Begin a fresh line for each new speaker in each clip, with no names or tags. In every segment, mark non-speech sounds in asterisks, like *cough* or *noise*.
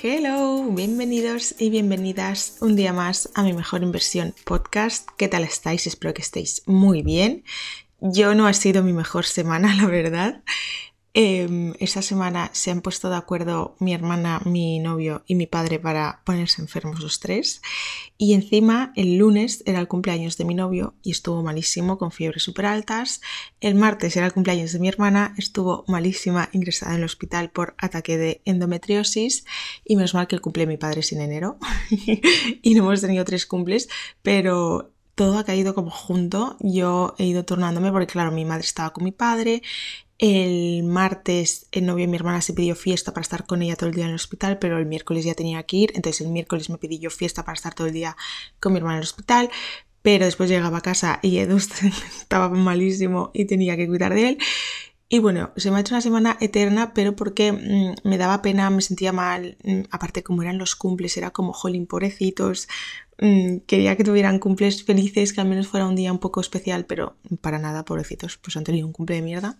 Hello, bienvenidos y bienvenidas un día más a mi mejor inversión podcast. ¿Qué tal estáis? Espero que estéis muy bien. Yo no ha sido mi mejor semana, *laughs* la verdad. Eh, esta semana se han puesto de acuerdo mi hermana, mi novio y mi padre para ponerse enfermos los tres. Y encima el lunes era el cumpleaños de mi novio y estuvo malísimo con fiebres súper altas. El martes era el cumpleaños de mi hermana, estuvo malísima, ingresada en el hospital por ataque de endometriosis. Y menos mal que el cumple de mi padre es en enero *laughs* y no hemos tenido tres cumples, pero todo ha caído como junto. Yo he ido turnándome porque, claro, mi madre estaba con mi padre, el martes el novio de mi hermana se pidió fiesta para estar con ella todo el día en el hospital, pero el miércoles ya tenía que ir, entonces el miércoles me pidió fiesta para estar todo el día con mi hermana en el hospital, pero después llegaba a casa y Edu *laughs* estaba malísimo y tenía que cuidar de él. Y bueno, se me ha hecho una semana eterna, pero porque mmm, me daba pena, me sentía mal, mmm, aparte como eran los cumples, era como, jolín, pobrecitos, mmm, quería que tuvieran cumples felices, que al menos fuera un día un poco especial, pero para nada, pobrecitos, pues han tenido un cumple de mierda.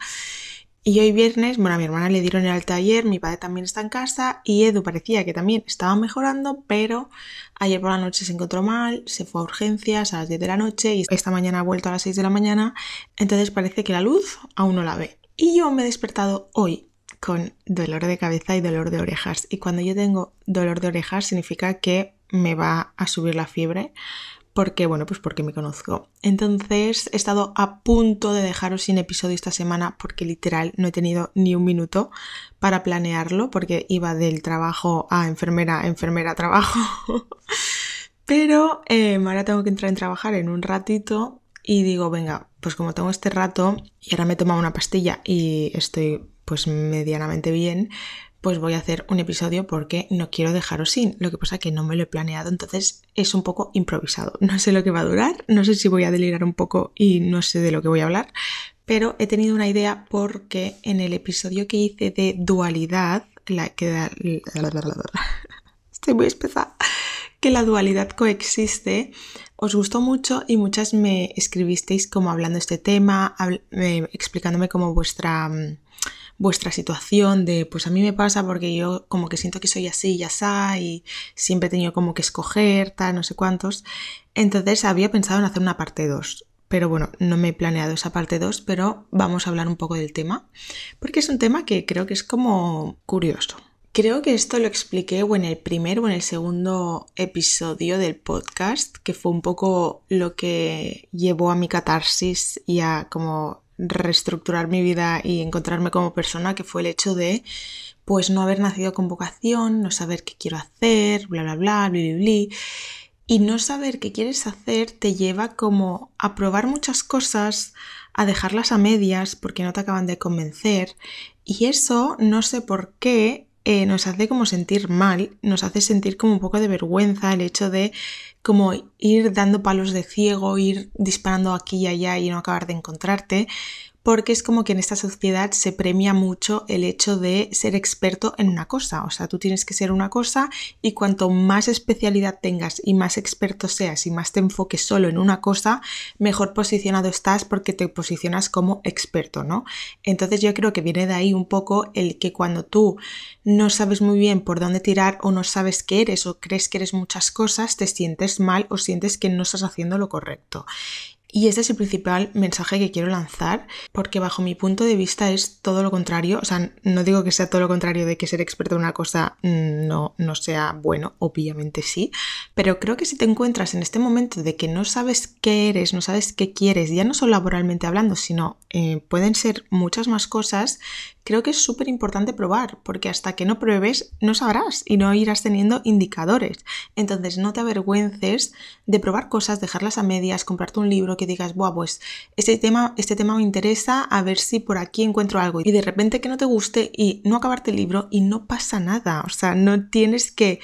Y hoy viernes, bueno, a mi hermana le dieron el alta ayer, mi padre también está en casa y Edu parecía que también estaba mejorando, pero ayer por la noche se encontró mal, se fue a urgencias a las 10 de la noche y esta mañana ha vuelto a las 6 de la mañana, entonces parece que la luz aún no la ve. Y yo me he despertado hoy con dolor de cabeza y dolor de orejas. Y cuando yo tengo dolor de orejas significa que me va a subir la fiebre porque, bueno, pues porque me conozco. Entonces he estado a punto de dejaros sin episodio esta semana porque literal no he tenido ni un minuto para planearlo porque iba del trabajo a enfermera, enfermera, trabajo. *laughs* Pero eh, ahora tengo que entrar en trabajar en un ratito y digo, venga, pues como tengo este rato y ahora me he tomado una pastilla y estoy pues medianamente bien, pues voy a hacer un episodio porque no quiero dejaros sin. Lo que pasa que no me lo he planeado, entonces es un poco improvisado. No sé lo que va a durar, no sé si voy a delirar un poco y no sé de lo que voy a hablar, pero he tenido una idea porque en el episodio que hice de dualidad, la que da... *laughs* Estoy muy espesa. Que la dualidad coexiste, os gustó mucho y muchas me escribisteis como hablando este tema, eh, explicándome como vuestra vuestra situación de pues a mí me pasa porque yo como que siento que soy así y así y siempre he tenido como que escoger, tal, no sé cuántos. Entonces había pensado en hacer una parte 2. Pero bueno, no me he planeado esa parte 2, pero vamos a hablar un poco del tema, porque es un tema que creo que es como curioso. Creo que esto lo expliqué o en el primer o en el segundo episodio del podcast, que fue un poco lo que llevó a mi catarsis y a como reestructurar mi vida y encontrarme como persona, que fue el hecho de pues no haber nacido con vocación, no saber qué quiero hacer, bla bla bla, bli bli bli. Y no saber qué quieres hacer te lleva como a probar muchas cosas, a dejarlas a medias porque no te acaban de convencer. Y eso no sé por qué eh, nos hace como sentir mal, nos hace sentir como un poco de vergüenza el hecho de como ir dando palos de ciego, ir disparando aquí y allá y no acabar de encontrarte, porque es como que en esta sociedad se premia mucho el hecho de ser experto en una cosa. O sea, tú tienes que ser una cosa y cuanto más especialidad tengas y más experto seas y más te enfoques solo en una cosa, mejor posicionado estás porque te posicionas como experto, ¿no? Entonces yo creo que viene de ahí un poco el que cuando tú no sabes muy bien por dónde tirar o no sabes qué eres o crees que eres muchas cosas, te sientes mal o sientes que no estás haciendo lo correcto. Y este es el principal mensaje que quiero lanzar, porque bajo mi punto de vista es todo lo contrario. O sea, no digo que sea todo lo contrario de que ser experto en una cosa no, no sea bueno, obviamente sí, pero creo que si te encuentras en este momento de que no sabes qué eres, no sabes qué quieres, ya no solo laboralmente hablando, sino eh, pueden ser muchas más cosas, creo que es súper importante probar, porque hasta que no pruebes no sabrás y no irás teniendo indicadores. Entonces no te avergüences de probar cosas, dejarlas a medias, comprarte un libro que digas, Buah, pues este tema, este tema me interesa, a ver si por aquí encuentro algo. Y de repente que no te guste y no acabarte el libro y no pasa nada. O sea, no tienes que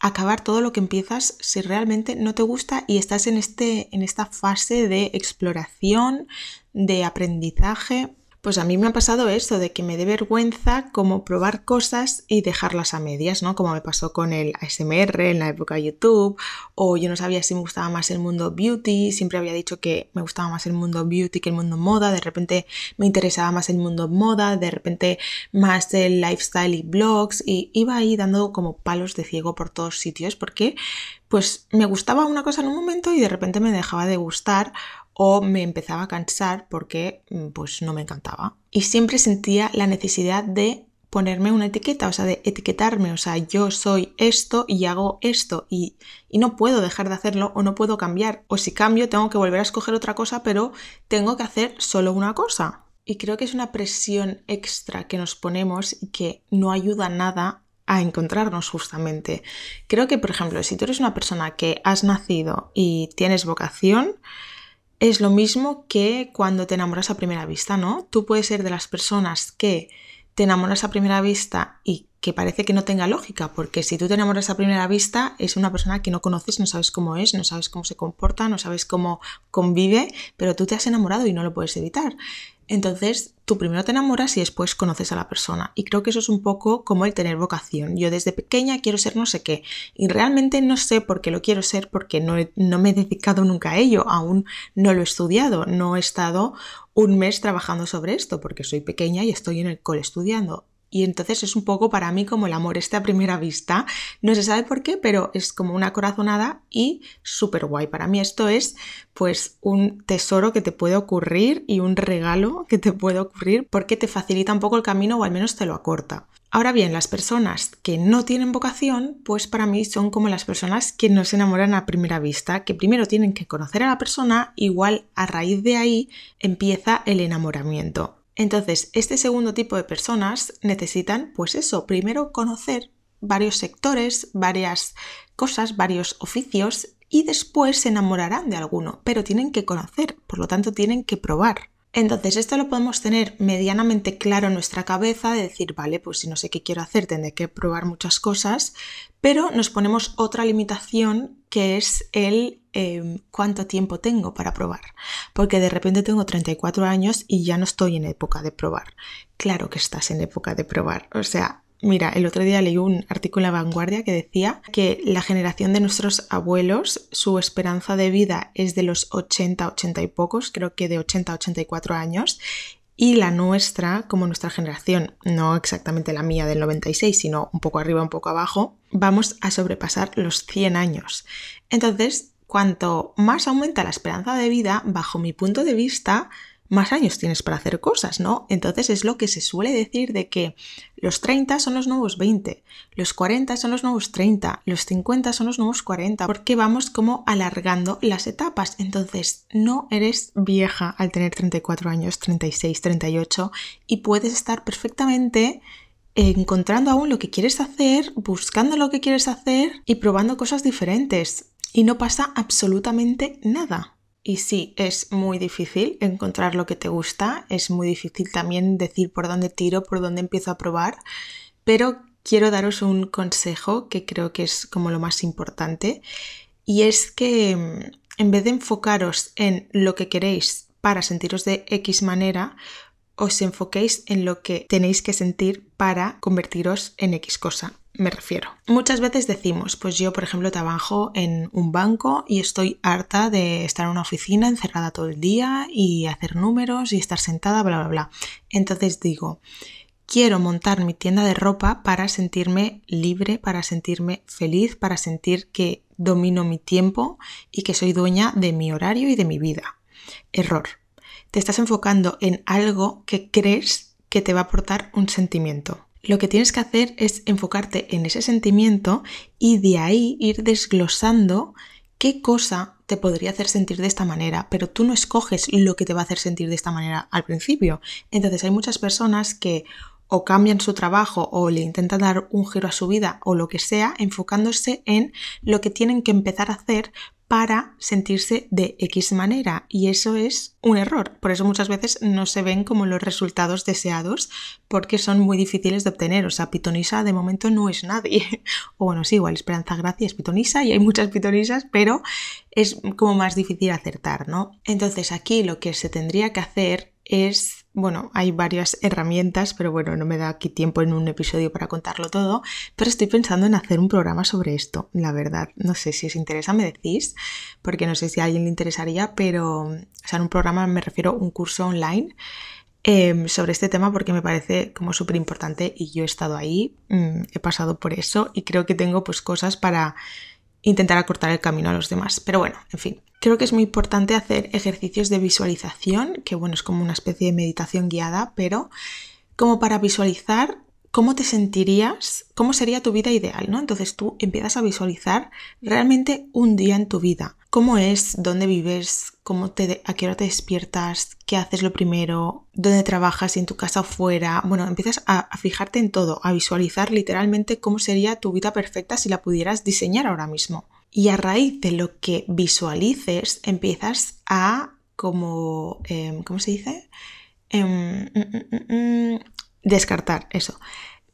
acabar todo lo que empiezas si realmente no te gusta y estás en, este, en esta fase de exploración, de aprendizaje Pues a mí me ha pasado eso, de que me dé vergüenza como probar cosas y dejarlas a medias, ¿no? Como me pasó con el ASMR en la época de YouTube, o yo no sabía si me gustaba más el mundo beauty, siempre había dicho que me gustaba más el mundo beauty que el mundo moda, de repente me interesaba más el mundo moda, de repente más el lifestyle y blogs, y iba ahí dando como palos de ciego por todos sitios, porque pues me gustaba una cosa en un momento y de repente me dejaba de gustar o me empezaba a cansar porque mm, pues no me encantaba. Y siempre sentía la necesidad de ponerme una etiqueta, o sea, de etiquetarme, o sea, yo soy esto y hago esto y, y, no puedo dejar de hacerlo o no puedo cambiar, o si cambio tengo que volver a escoger otra cosa, pero tengo que hacer solo una cosa. Y creo que es una presión extra que nos ponemos y que no ayuda nada a encontrarnos justamente. Creo que, por ejemplo, si tú eres una persona que has nacido y tienes vocación, es lo mismo que cuando te enamoras a primera vista, ¿no? Tú puedes ser de las personas que te enamoras a primera vista y que parece que no tenga lógica, porque si tú te enamoras a primera vista es una persona que no conoces, no sabes cómo es, no sabes cómo se comporta, no sabes cómo convive, pero tú te has enamorado y no lo puedes evitar. Entonces, tú primero te enamoras y después conoces a la persona. Y creo que eso es un poco como el tener vocación. Yo desde pequeña quiero ser no sé qué. Y realmente no sé por qué lo quiero ser porque no, no me he dedicado nunca a ello. Aún no lo he estudiado. No he estado un mes trabajando sobre esto porque soy pequeña y estoy en el cole estudiando. Y entonces es un poco para mí como el amor este a primera vista. No se sabe por qué, pero es como una corazonada y súper guay. Para mí esto es pues un tesoro que te puede ocurrir y un regalo que te puede ocurrir porque te facilita un poco el camino o al menos te lo acorta. Ahora bien, las personas que no tienen vocación, pues para mí son como las personas que no se enamoran a primera vista, que primero tienen que conocer a la persona, igual a raíz de ahí empieza el enamoramiento. Entonces, este segundo tipo de personas necesitan, pues eso, primero conocer varios sectores, varias cosas, varios oficios y después se enamorarán de alguno, pero tienen que conocer, por lo tanto tienen que probar. Entonces, esto lo podemos tener medianamente claro en nuestra cabeza de decir, vale, pues si no sé qué quiero hacer, tendré que probar muchas cosas, pero nos ponemos otra limitación que es el em, cuánto tiempo tengo para probar. Porque de repente tengo 34 años y ya no estoy en época de probar. Claro que estás en época de probar. O sea, Mira, el otro día leí un artículo en la vanguardia que decía que la generación de nuestros abuelos, su esperanza de vida es de los 80, 80 y pocos, creo que de 80 a 84 años, y la nuestra, como nuestra generación, no exactamente la mía del 96, sino un poco arriba, un poco abajo, vamos a sobrepasar los 100 años. Entonces, cuanto más aumenta la esperanza de vida, bajo mi punto de vista, más años tienes para hacer cosas, ¿no? Entonces es lo que se suele decir de que los 30 son los nuevos 20, los 40 son los nuevos 30, los 50 son los nuevos 40, porque vamos como alargando las etapas. Entonces no eres vieja al tener 34 años, 36, 38 y puedes estar perfectamente encontrando aún lo que quieres hacer, buscando lo que quieres hacer y probando cosas diferentes. Y no pasa absolutamente nada. Y sí, es muy difícil encontrar lo que te gusta, es muy difícil también decir por dónde tiro, por dónde empiezo a probar, pero quiero daros un consejo que creo que es como lo más importante y es que mm, en vez de enfocaros en lo que queréis para sentiros de X manera, os enfoquéis en lo que tenéis que sentir para convertiros en X cosa me refiero. Muchas veces decimos, pues yo por ejemplo trabajo en un banco y estoy harta de estar en una oficina encerrada todo el día y hacer números y estar sentada, bla, bla, bla. Entonces digo, quiero montar mi tienda de ropa para sentirme libre, para sentirme feliz, para sentir que domino mi tiempo y que soy dueña de mi horario y de mi vida. Error. Te estás enfocando en algo que crees que te va a aportar un sentimiento lo que tienes que hacer es enfocarte en ese sentimiento y de ahí ir desglosando qué cosa te podría hacer sentir de esta manera, pero tú no escoges lo que te va a hacer sentir de esta manera al principio. Entonces hay muchas personas que o cambian su trabajo o le intentan dar un giro a su vida o lo que sea, enfocándose en lo que tienen que empezar a hacer para sentirse de X manera y eso es un error. Por eso muchas veces no se ven como los resultados deseados porque son muy difíciles de obtener. O sea, pitonisa de momento no es nadie. *laughs* o bueno, sí, igual Esperanza Gracia es pitonisa y hay muchas pitonisas, pero es como más difícil acertar, ¿no? Entonces aquí lo que se tendría que hacer es, bueno, hay varias herramientas, pero bueno, no me da aquí tiempo en un episodio para contarlo todo, pero estoy pensando en hacer un programa sobre esto, la verdad. No sé si os interesa, me decís, porque no sé si a alguien le interesaría, pero, o sea, en un programa me refiero a un curso online. Em, sobre este tema porque me parece como súper importante y yo he estado ahí, mm, he pasado por eso y creo que tengo pues cosas para intentar acortar el camino a los demás. Pero bueno, en fin, creo que es muy importante hacer ejercicios de visualización, que bueno, es como una especie de meditación guiada, pero como para visualizar cómo te sentirías, cómo sería tu vida ideal, ¿no? Entonces tú empiezas a visualizar realmente un día en tu vida. ¿Cómo es? ¿Dónde vives? ¿Cómo te, ¿A qué hora te despiertas? ¿Qué haces lo primero? ¿Dónde trabajas? ¿En tu casa o fuera? Bueno, empiezas a, a fijarte en todo, a visualizar literalmente cómo sería tu vida perfecta si la pudieras diseñar ahora mismo. Y a raíz de lo que visualices, empiezas a como, em, ¿cómo se dice? Em, mm, mm, mm, descartar eso.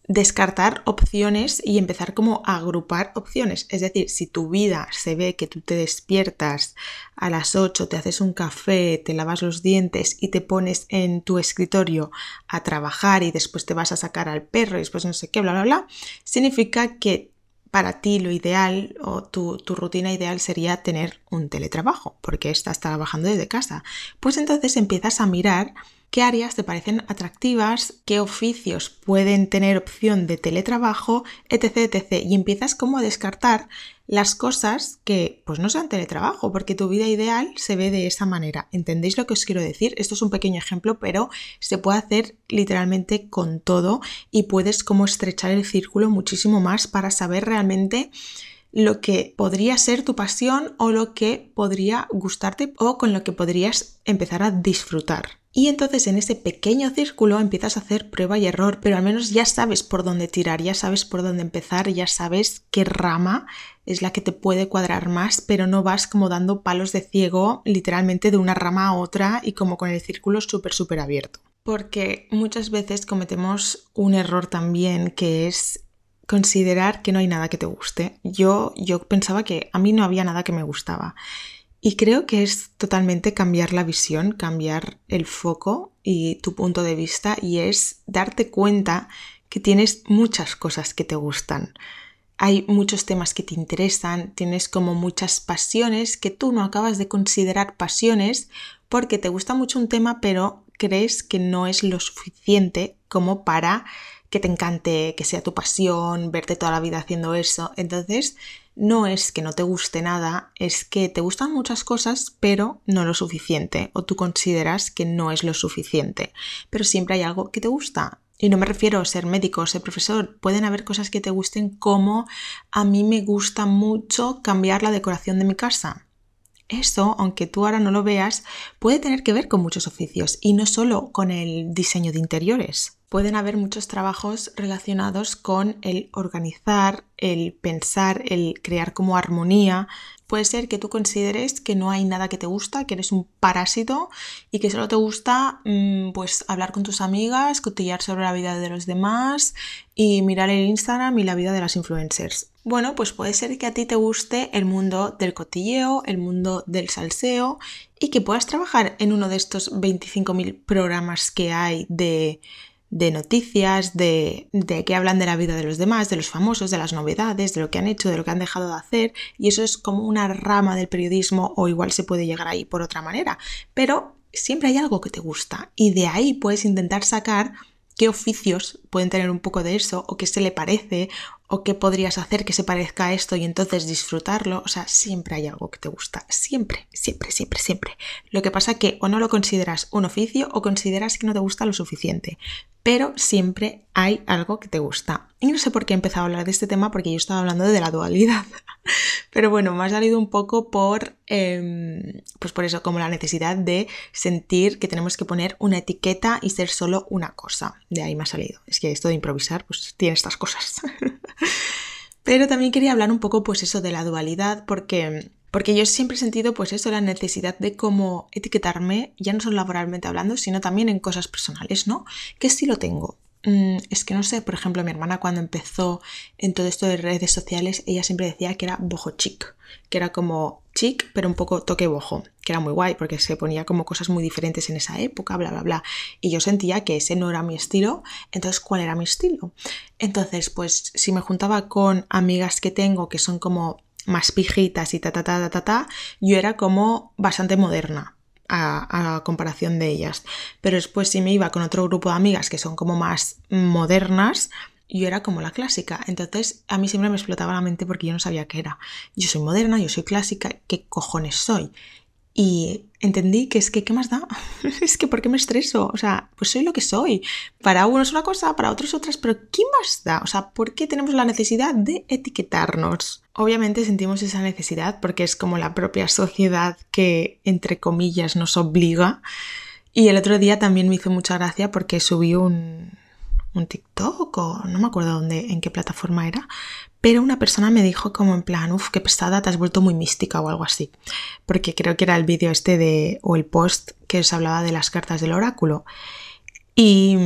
Descartar opciones y empezar como a agrupar opciones. Es decir, si tu vida se ve que tú te despiertas a las 8, te haces un café, te lavas los dientes y te pones en tu escritorio a trabajar y después te vas a sacar al perro y después no sé qué, bla, bla, bla, significa que para ti lo ideal o tu, tu, rutina ideal sería tener un teletrabajo, porque estás trabajando desde casa. Pues entonces empiezas a mirar qué áreas te parecen atractivas, qué oficios pueden tener opción de teletrabajo, etc, etc. Y empiezas como a descartar las cosas que pues no sean teletrabajo, porque tu vida ideal se ve de esa manera. ¿Entendéis lo que os quiero decir? Esto es un pequeño ejemplo, pero se puede hacer literalmente con todo y puedes como estrechar el círculo muchísimo más para saber realmente lo que podría ser tu pasión o lo que podría gustarte o con lo que podrías empezar a disfrutar. Y entonces en ese pequeño círculo empiezas a hacer prueba y error, pero al menos ya sabes por dónde tirar, ya sabes por dónde empezar, ya sabes qué rama es la que te puede cuadrar más, pero no vas como dando palos de ciego literalmente de una rama a otra y como con el círculo súper, súper abierto. Porque muchas veces cometemos un error también que es considerar que no hay nada que te guste. Yo, yo pensaba que a mí no había nada que me gustaba. Y creo que es totalmente cambiar la visión, cambiar el foco y tu punto de vista y es darte cuenta que tienes muchas cosas que te gustan. Hay muchos temas que te interesan, tienes como muchas pasiones que tú no acabas de considerar pasiones porque te gusta mucho un tema pero crees que no es lo suficiente como para que te encante, que sea tu pasión, verte toda la vida haciendo eso. Entonces, no es que no te guste nada, es que te gustan muchas cosas, pero no lo suficiente, o tú consideras que no es lo suficiente. Pero siempre hay algo que te gusta. Y no me refiero a ser médico o ser profesor, pueden haber cosas que te gusten como a mí me gusta mucho cambiar la decoración de mi casa. Eso, aunque tú ahora no lo veas, puede tener que ver con muchos oficios y no solo con el diseño de interiores. Pueden haber muchos trabajos relacionados con el organizar, el pensar, el crear como armonía. Puede ser que tú consideres que no hay nada que te gusta, que eres un parásito y que solo te gusta mm, pues hablar con tus amigas, cotillar sobre la vida de los demás y mirar el Instagram y la vida de las influencers. Bueno, pues puede ser que a ti te guste el mundo del cotilleo, el mundo del salseo y que puedas trabajar en uno de estos 25.000 programas que hay de, de noticias, de, de que hablan de la vida de los demás, de los famosos, de las novedades, de lo que han hecho, de lo que han dejado de hacer, y eso es como una rama del periodismo o igual se puede llegar ahí por otra manera, pero siempre hay algo que te gusta y de ahí puedes intentar sacar qué oficios pueden tener un poco de eso o qué se le parece o qué podrías hacer que se parezca a esto y entonces disfrutarlo. O sea, siempre hay algo que te gusta. Siempre, siempre, siempre, siempre. Lo que pasa que o no lo consideras un oficio o consideras que no te gusta lo suficiente. Pero siempre hay algo que te gusta. Y no sé por qué he empezado a hablar de este tema porque yo estaba hablando de la dualidad. *laughs* Pero bueno, me ha salido un poco por, em, pues por eso, como la necesidad de sentir que tenemos que poner una etiqueta y ser solo una cosa. De ahí me ha salido. Es que esto de improvisar, pues tiene estas cosas. *laughs* Pero también quería hablar un poco, pues eso, de la dualidad, porque, porque yo siempre he sentido, pues eso, la necesidad de cómo etiquetarme, ya no solo laboralmente hablando, sino también en cosas personales, ¿no? ¿Qué estilo tengo? Mm, es que no sé, por ejemplo, mi hermana cuando empezó en todo esto de redes sociales, ella siempre decía que era bojo chic, que era como chic, pero un poco toque bojo, que era muy guay porque se ponía como cosas muy diferentes en esa época, bla, bla, bla. Y yo sentía que ese no era mi estilo, entonces, ¿cuál era mi estilo? Entonces, pues si me juntaba con amigas que tengo que son como más pijitas y ta, ta, ta, ta, ta, ta yo era como bastante moderna a, comparación de ellas. Pero después si me iba con otro grupo de amigas que son como más modernas, yo era como la clásica. Entonces a mí siempre me explotaba la mente porque yo no sabía qué era. Yo soy moderna, yo soy clásica, ¿qué cojones soy? Y entendí que es que, ¿qué más da? *laughs* es que, ¿por qué me estreso? O sea, pues soy lo que soy. Para unos una cosa, para otros otras, pero ¿qué más da? O sea, ¿por qué tenemos la necesidad de etiquetarnos? Obviamente sentimos esa necesidad porque es como la propia sociedad que, entre comillas, nos obliga. Y el otro día también me hizo mucha gracia porque subí un, un TikTok o no me acuerdo dónde, en qué plataforma era, pero una persona me dijo como en plan, uff, qué pesada, te has vuelto muy mística o algo así. Porque creo que era el vídeo este de, o el post que os hablaba de las cartas del oráculo. Y,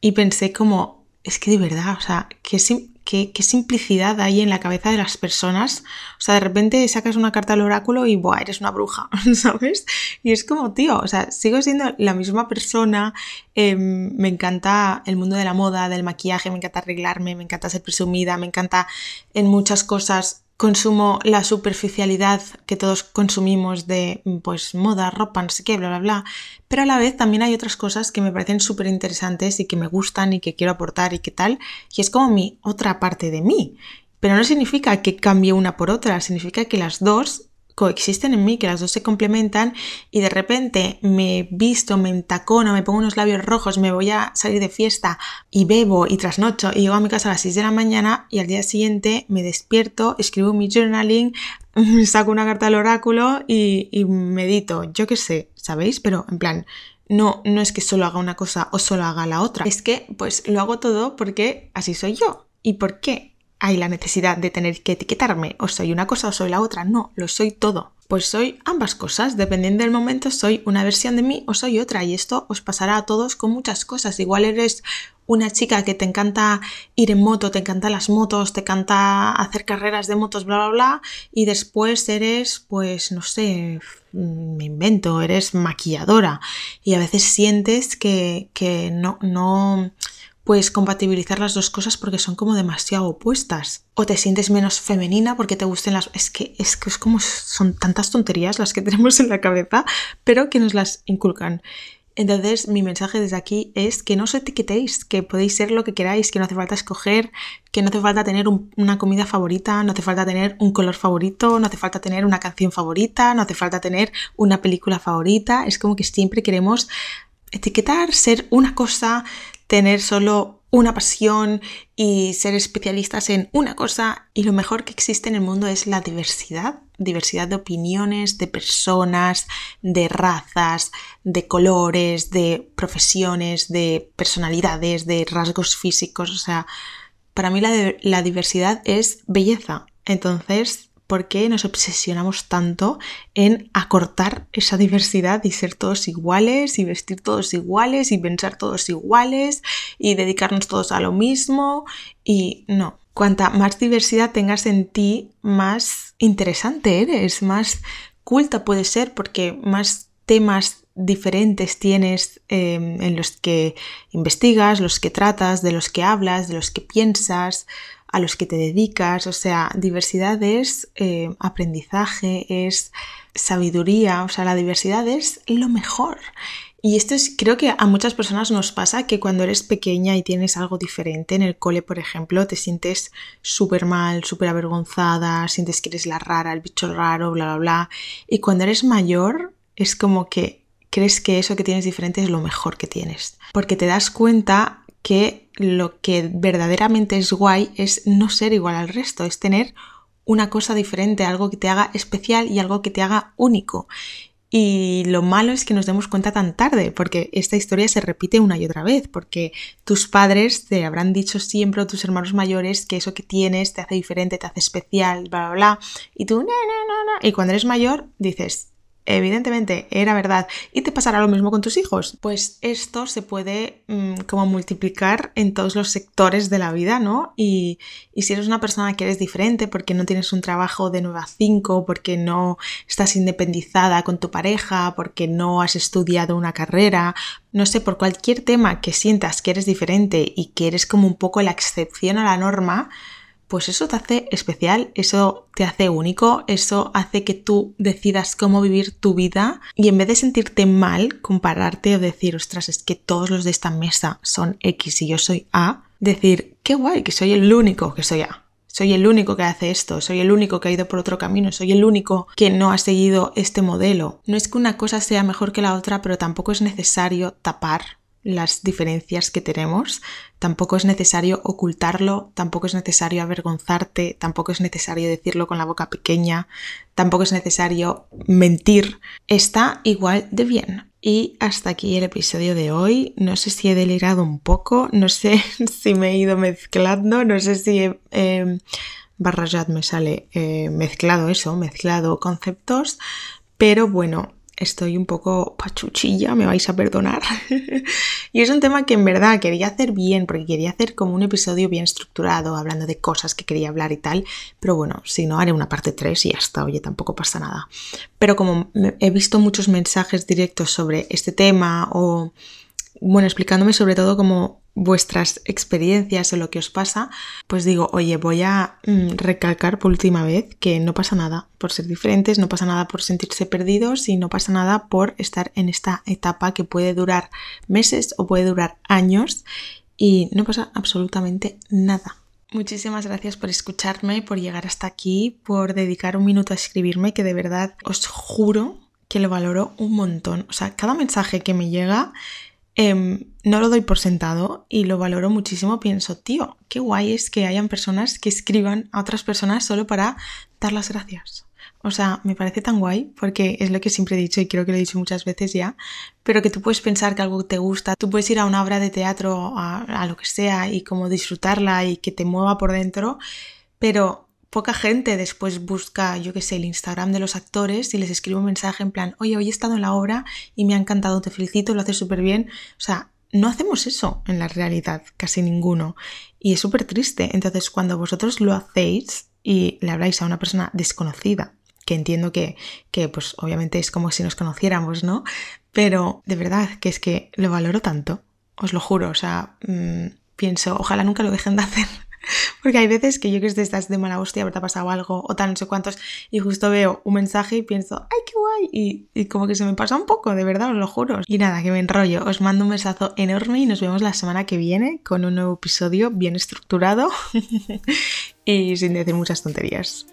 y pensé como, es que de verdad, o sea, que, qué, simplicidad hay en la cabeza de las personas. O sea, de repente sacas una carta al oráculo y, ¡buah! Eres una bruja, *laughs* ¿sabes? Y es como, tío, o sea, sigo siendo la misma persona. Em, me encanta el mundo de la moda, del maquillaje, me encanta arreglarme, me encanta ser presumida, me encanta en muchas cosas consumo la superficialidad que todos consumimos de pues moda, ropa, no sé qué, bla, bla, bla, pero a la vez también hay otras cosas que me parecen súper interesantes y que me gustan y que quiero aportar y qué tal, y es como mi otra parte de mí. Pero no significa que cambie una por otra, significa que las dos coexisten en mí, que las dos se complementan y de repente me visto, me entacono, me pongo unos labios rojos, me voy a salir de fiesta y bebo y trasnocho y llego a mi casa a las 6 de la mañana y al día siguiente me despierto, escribo mi journaling, *laughs* saco una carta al oráculo y, y medito, yo qué sé, ¿sabéis? Pero en plan, no, no es que solo haga una cosa o solo haga la otra, es que pues lo hago todo porque así soy yo. ¿Y por qué? Hay la necesidad de tener que etiquetarme, o soy una cosa o soy la otra, no, lo soy todo. Pues soy ambas cosas, dependiendo del momento soy una versión de mí o soy otra. Y esto os pasará a todos con muchas cosas. Igual eres una chica que te encanta ir en moto, te encantan las motos, te encanta hacer carreras de motos, bla, bla, bla, y después eres, pues, no sé, me invento, eres maquilladora. Y a veces sientes que, que no, no, puedes compatibilizar las dos cosas porque son como demasiado opuestas. O te sientes menos femenina porque te gusten las... Es que es, que es como son tantas tonterías las que *laughs* tenemos en la cabeza, pero que nos las inculcan. Entonces, mi mensaje desde aquí es que no os etiquetéis, que podéis ser lo que queráis, que no hace falta escoger, que no hace falta tener una comida favorita, no hace falta tener un color favorito, no hace falta tener una canción favorita, no hace falta tener una película favorita. Es como que siempre queremos etiquetar, ser una cosa, tener solo una pasión y ser especialistas en una cosa y lo mejor que existe en el mundo es la diversidad, diversidad de opiniones, de personas, de razas, de colores, de profesiones, de personalidades, de rasgos físicos, o sea, para mí la, la diversidad es belleza. Entonces, por qué nos obsesionamos tanto en acortar esa diversidad y ser todos iguales y vestir todos iguales y pensar todos iguales y dedicarnos todos a lo mismo y no. Cuanta más diversidad tengas en ti, más interesante eres, más culta puedes ser porque más temas diferentes tienes em, en los que investigas, los que tratas, de los que hablas, de los que piensas, a los que te dedicas, o sea, diversidad es eh, aprendizaje, es sabiduría, o sea, la diversidad es lo mejor. Y esto es, creo que a muchas personas nos pasa que cuando eres pequeña y tienes algo diferente en el cole, por ejemplo, te sientes súper mal, súper avergonzada, sientes que eres la rara, el bicho raro, bla, bla, bla. Y cuando eres mayor, es como que crees que eso que tienes diferente es lo mejor que tienes. Porque te das cuenta que lo que verdaderamente es guay es no ser igual al resto, es tener una cosa diferente, algo que te haga especial y algo que te haga único. Y lo malo es que nos demos cuenta tan tarde, porque esta historia se repite una y otra vez, porque tus padres te habrán dicho siempre, tus hermanos mayores, que eso que tienes te hace diferente, te hace especial, bla, bla, bla. Y tú, no, no, no, no. Y cuando eres mayor, dices, evidentemente era verdad y te pasará lo mismo con tus hijos, pues esto se puede mm, como multiplicar en todos los sectores de la vida, ¿no? Y, y, si eres una persona que eres diferente porque no tienes un trabajo de 9 a 5, porque no estás independizada con tu pareja, porque no has estudiado una carrera, no sé, por cualquier tema que sientas que eres diferente y que eres como un poco la excepción a la norma, pues eso te hace especial, eso te hace único, eso hace que tú decidas cómo vivir tu vida y en vez de sentirte mal, compararte o decir, ostras, es que todos los de esta mesa son X y yo soy A, decir, qué guay, que soy el único que soy A. Soy el único que hace esto, soy el único que ha ido por otro camino, soy el único que no ha seguido este modelo. No es que una cosa sea mejor que la otra, pero tampoco es necesario tapar las diferencias que tenemos, tampoco es necesario ocultarlo, tampoco es necesario avergonzarte, tampoco es necesario decirlo con la boca pequeña, tampoco es necesario mentir, está igual de bien. Y hasta aquí el episodio de hoy. No sé si he delirado un poco, no sé *laughs* si me he ido mezclando, no sé si he... Eh, me sale eh, mezclado eso, mezclado conceptos, pero bueno, estoy un poco pachuchilla, me vais a perdonar. *laughs* y es un tema que en verdad quería hacer bien, porque quería hacer como un episodio bien estructurado, hablando de cosas que quería hablar y tal. Pero bueno, si no, haré una parte 3 y ya está, oye, tampoco pasa nada. Pero como he visto muchos mensajes directos sobre este tema o, bueno, explicándome sobre todo como vuestras experiencias o lo que os pasa, pues digo, oye, voy a mm, recalcar por última vez que no pasa nada por ser diferentes, no pasa nada por sentirse perdidos y no pasa nada por estar en esta etapa que puede durar meses o puede durar años y no pasa absolutamente nada. Muchísimas gracias por escucharme, por llegar hasta aquí, por dedicar un minuto a escribirme, que de verdad os juro que lo valoro un montón. O sea, cada mensaje que me llega Em, no lo doy por sentado y lo valoro muchísimo. Pienso, tío, qué guay es que hayan personas que escriban a otras personas solo para dar las gracias. O sea, me parece tan guay porque es lo que siempre he dicho y creo que lo he dicho muchas veces ya, pero que tú puedes pensar que algo te gusta, tú puedes ir a una obra de teatro, a, a lo que sea y como disfrutarla y que te mueva por dentro, pero poca gente después busca, yo qué sé, el Instagram de los actores y les escribe un mensaje en plan, oye, hoy he estado en la obra y me ha encantado, te felicito, lo haces súper bien. O sea, no hacemos eso en la realidad, casi ninguno. Y es súper triste. Entonces, cuando vosotros lo hacéis y le habláis a una persona desconocida, que entiendo que, que pues obviamente es como si nos conociéramos, ¿no? Pero de verdad que es que lo valoro tanto, os lo juro, o sea, mmm, pienso, ojalá nunca lo dejen de hacer *laughs* porque hay veces que yo que estás de mala hostia, te ha pasado algo o tal, no sé cuántos, y justo veo un mensaje y pienso, ¡ay, qué guay! Y, y, como que se me pasa un poco, de verdad, os lo juro. Y nada, que me enrollo. Os mando un besazo enorme y nos vemos la semana que viene con un nuevo episodio bien estructurado *laughs* y sin decir muchas tonterías.